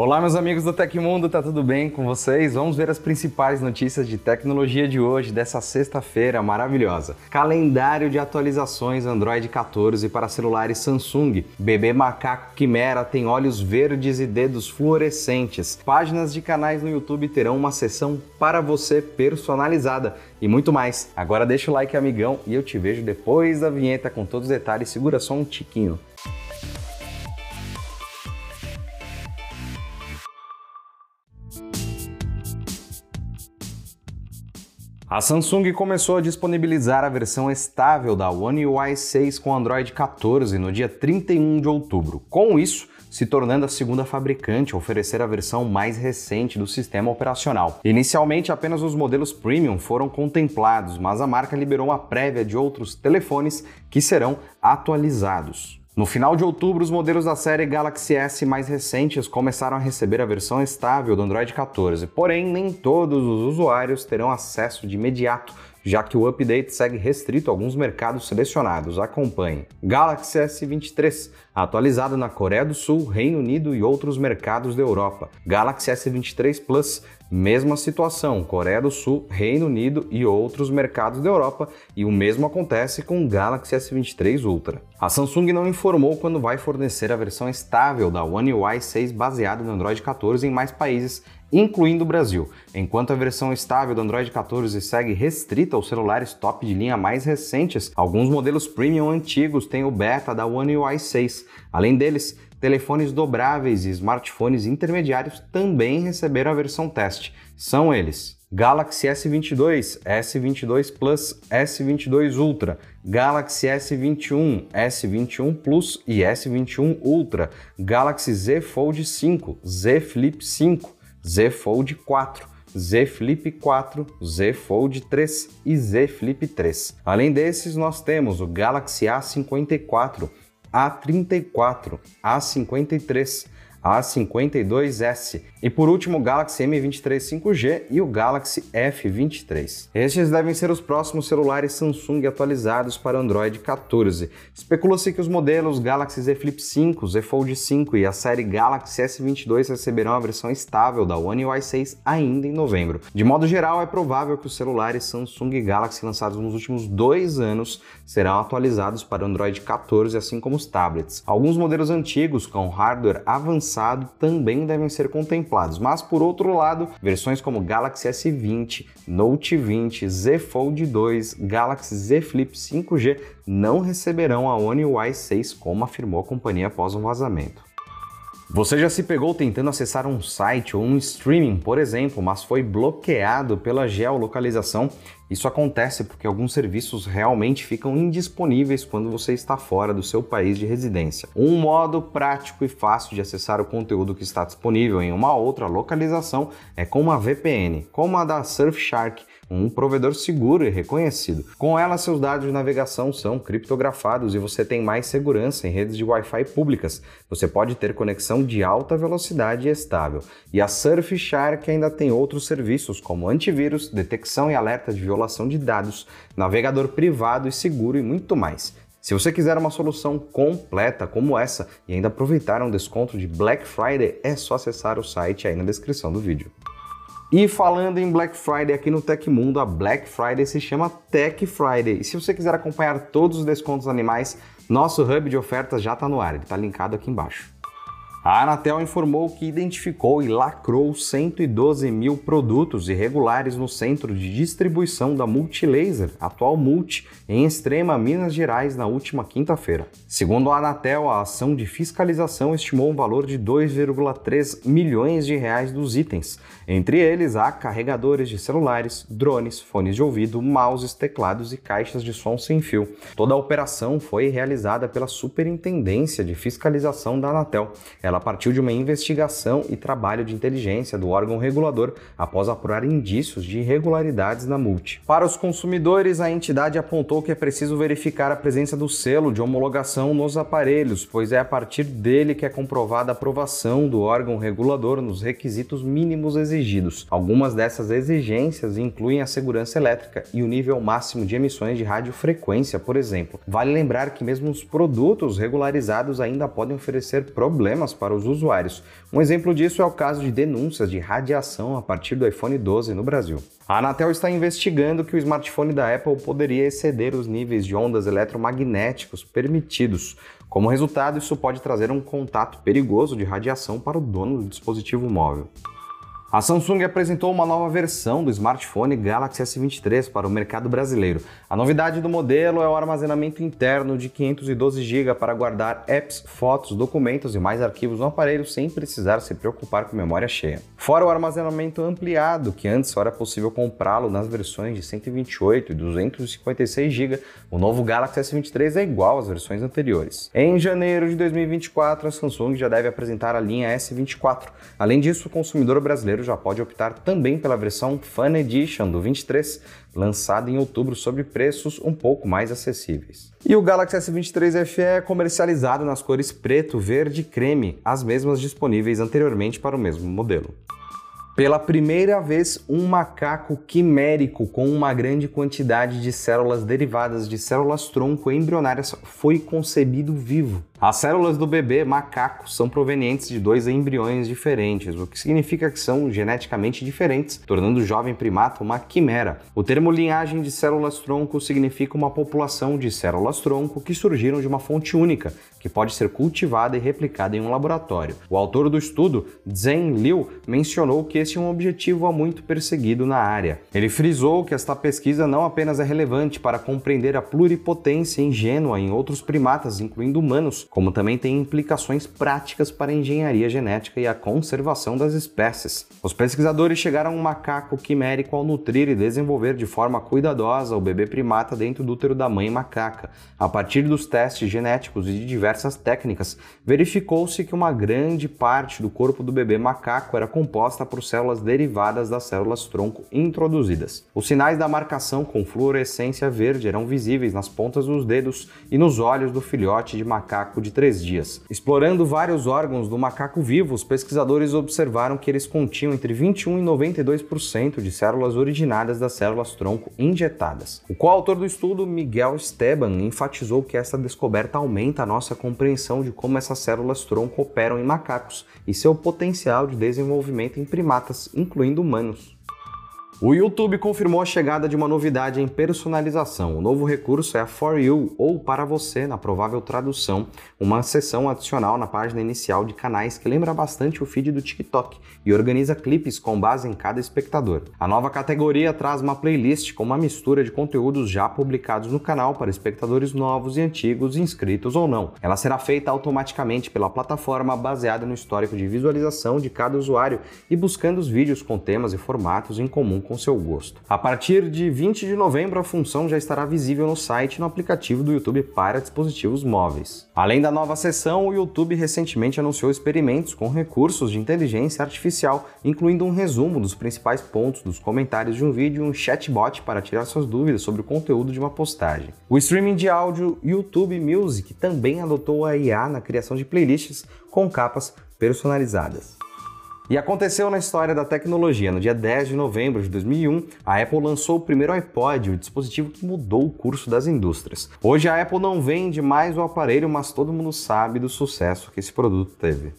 Olá, meus amigos do Tecmundo, tá tudo bem com vocês? Vamos ver as principais notícias de tecnologia de hoje, dessa sexta-feira maravilhosa. Calendário de atualizações Android 14 para celulares Samsung. Bebê macaco quimera tem olhos verdes e dedos fluorescentes. Páginas de canais no YouTube terão uma seção para você personalizada e muito mais. Agora deixa o like, amigão, e eu te vejo depois da vinheta com todos os detalhes. Segura só um tiquinho. A Samsung começou a disponibilizar a versão estável da One UI 6 com Android 14 no dia 31 de outubro. Com isso, se tornando a segunda fabricante a oferecer a versão mais recente do sistema operacional. Inicialmente, apenas os modelos premium foram contemplados, mas a marca liberou uma prévia de outros telefones que serão atualizados. No final de outubro, os modelos da série Galaxy S mais recentes começaram a receber a versão estável do Android 14, porém nem todos os usuários terão acesso de imediato, já que o update segue restrito a alguns mercados selecionados. Acompanhe. Galaxy S23, atualizado na Coreia do Sul, Reino Unido e outros mercados da Europa. Galaxy S23 Plus, Mesma situação, Coreia do Sul, Reino Unido e outros mercados da Europa, e o mesmo acontece com o Galaxy S23 Ultra. A Samsung não informou quando vai fornecer a versão estável da One UI 6 baseada no Android 14 em mais países, incluindo o Brasil, enquanto a versão estável do Android 14 segue restrita aos celulares top de linha mais recentes, alguns modelos premium antigos têm o beta da One UI 6. Além deles, telefones dobráveis e smartphones intermediários também receberam a versão teste. São eles: Galaxy S22, S22 Plus, S22 Ultra, Galaxy S21, S21 Plus e S21 Ultra, Galaxy Z Fold 5, Z Flip 5, Z Fold 4. Z Flip 4, Z Fold 3 e Z Flip 3. Além desses, nós temos o Galaxy A54, a34, A53, A52s e por último o Galaxy M23 5G e o Galaxy F23. Estes devem ser os próximos celulares Samsung atualizados para Android 14. Especula-se que os modelos Galaxy Z Flip 5, Z Fold 5 e a série Galaxy S22 receberão a versão estável da One UI 6 ainda em novembro. De modo geral, é provável que os celulares Samsung e Galaxy lançados nos últimos dois anos serão atualizados para Android 14, assim como os tablets. Alguns modelos antigos com hardware avançado também devem ser contemplados, mas por outro lado, versões como Galaxy S20, Note 20, Z Fold 2, Galaxy Z Flip 5G não receberão a One UI 6, como afirmou a companhia após um vazamento. Você já se pegou tentando acessar um site ou um streaming, por exemplo, mas foi bloqueado pela geolocalização? Isso acontece porque alguns serviços realmente ficam indisponíveis quando você está fora do seu país de residência. Um modo prático e fácil de acessar o conteúdo que está disponível em uma outra localização é com uma VPN, como a da Surfshark um provedor seguro e reconhecido. Com ela, seus dados de navegação são criptografados e você tem mais segurança em redes de Wi-Fi públicas. Você pode ter conexão de alta velocidade e estável. E a Surfshark ainda tem outros serviços como antivírus, detecção e alerta de violação de dados, navegador privado e seguro e muito mais. Se você quiser uma solução completa como essa e ainda aproveitar um desconto de Black Friday, é só acessar o site aí na descrição do vídeo. E falando em Black Friday aqui no Tecmundo, a Black Friday se chama Tech Friday. E se você quiser acompanhar todos os descontos animais, nosso hub de ofertas já está no ar, ele está linkado aqui embaixo. A Anatel informou que identificou e lacrou 112 mil produtos irregulares no centro de distribuição da Multilaser, atual Multi, em Extrema, Minas Gerais, na última quinta-feira. Segundo a Anatel, a ação de fiscalização estimou um valor de 2,3 milhões de reais dos itens. Entre eles, há carregadores de celulares, drones, fones de ouvido, mouses, teclados e caixas de som sem fio. Toda a operação foi realizada pela Superintendência de Fiscalização da Anatel. Ela partiu de uma investigação e trabalho de inteligência do órgão regulador após apurar indícios de irregularidades na multi. Para os consumidores, a entidade apontou que é preciso verificar a presença do selo de homologação nos aparelhos, pois é a partir dele que é comprovada a aprovação do órgão regulador nos requisitos mínimos exigidos. Algumas dessas exigências incluem a segurança elétrica e o nível máximo de emissões de radiofrequência, por exemplo. Vale lembrar que mesmo os produtos regularizados ainda podem oferecer problemas para os usuários. Um exemplo disso é o caso de denúncias de radiação a partir do iPhone 12 no Brasil. A Anatel está investigando que o smartphone da Apple poderia exceder os níveis de ondas eletromagnéticos permitidos. Como resultado, isso pode trazer um contato perigoso de radiação para o dono do dispositivo móvel. A Samsung apresentou uma nova versão do smartphone Galaxy S23 para o mercado brasileiro. A novidade do modelo é o armazenamento interno de 512 GB para guardar apps, fotos, documentos e mais arquivos no aparelho sem precisar se preocupar com memória cheia. Fora o armazenamento ampliado, que antes só era possível comprá-lo nas versões de 128 e 256 GB, o novo Galaxy S23 é igual às versões anteriores. Em janeiro de 2024, a Samsung já deve apresentar a linha S24. Além disso, o consumidor brasileiro brasileiro já pode optar também pela versão Fun Edition do 23, lançada em outubro sob preços um pouco mais acessíveis. E o Galaxy S23 FE é comercializado nas cores preto, verde e creme, as mesmas disponíveis anteriormente para o mesmo modelo. Pela primeira vez, um macaco quimérico com uma grande quantidade de células derivadas de células tronco embrionárias foi concebido vivo. As células do bebê macaco são provenientes de dois embriões diferentes, o que significa que são geneticamente diferentes, tornando o jovem primata uma quimera. O termo linhagem de células-tronco significa uma população de células-tronco que surgiram de uma fonte única, que pode ser cultivada e replicada em um laboratório. O autor do estudo, Zheng Liu, mencionou que esse é um objetivo há muito perseguido na área. Ele frisou que esta pesquisa não apenas é relevante para compreender a pluripotência ingênua em outros primatas, incluindo humanos, como também tem implicações práticas para a engenharia genética e a conservação das espécies. Os pesquisadores chegaram a um macaco quimérico ao nutrir e desenvolver de forma cuidadosa o bebê primata dentro do útero da mãe macaca. A partir dos testes genéticos e de diversas técnicas, verificou-se que uma grande parte do corpo do bebê macaco era composta por células derivadas das células tronco introduzidas. Os sinais da marcação com fluorescência verde eram visíveis nas pontas dos dedos e nos olhos do filhote de macaco macaco de três dias. Explorando vários órgãos do macaco vivo, os pesquisadores observaram que eles continham entre 21 e 92% de células originadas das células tronco injetadas. O coautor do estudo, Miguel Esteban, enfatizou que essa descoberta aumenta a nossa compreensão de como essas células tronco operam em macacos e seu potencial de desenvolvimento em primatas, incluindo humanos. O YouTube confirmou a chegada de uma novidade em personalização. O novo recurso é a For You, ou para você, na provável tradução, uma seção adicional na página inicial de canais que lembra bastante o feed do TikTok e organiza clipes com base em cada espectador. A nova categoria traz uma playlist com uma mistura de conteúdos já publicados no canal para espectadores novos e antigos, inscritos ou não. Ela será feita automaticamente pela plataforma baseada no histórico de visualização de cada usuário e buscando os vídeos com temas e formatos em comum com seu gosto. A partir de 20 de novembro, a função já estará visível no site e no aplicativo do YouTube para dispositivos móveis. Além da nova seção, o YouTube recentemente anunciou experimentos com recursos de inteligência artificial, incluindo um resumo dos principais pontos dos comentários de um vídeo e um chatbot para tirar suas dúvidas sobre o conteúdo de uma postagem. O streaming de áudio YouTube Music também adotou a IA na criação de playlists com capas personalizadas. E aconteceu na história da tecnologia. No dia 10 de novembro de 2001, a Apple lançou o primeiro iPod, o dispositivo que mudou o curso das indústrias. Hoje a Apple não vende mais o aparelho, mas todo mundo sabe do sucesso que esse produto teve.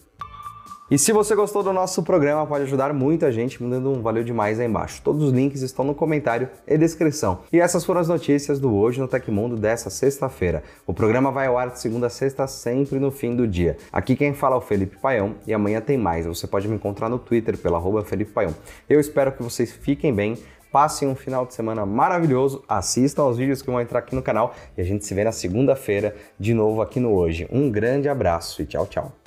E se você gostou do nosso programa, pode ajudar muita gente mandando um valeu demais aí embaixo. Todos os links estão no comentário e descrição. E essas foram as notícias do Hoje no Tecmundo dessa sexta-feira. O programa vai ao ar de segunda a sexta, sempre no fim do dia. Aqui quem fala é o Felipe Paião e amanhã tem mais. Você pode me encontrar no Twitter pela arroba Felipe Paião. Eu espero que vocês fiquem bem. Passem um final de semana maravilhoso, assistam aos vídeos que vão entrar aqui no canal e a gente se vê na segunda-feira de novo aqui no Hoje. Um grande abraço e tchau, tchau.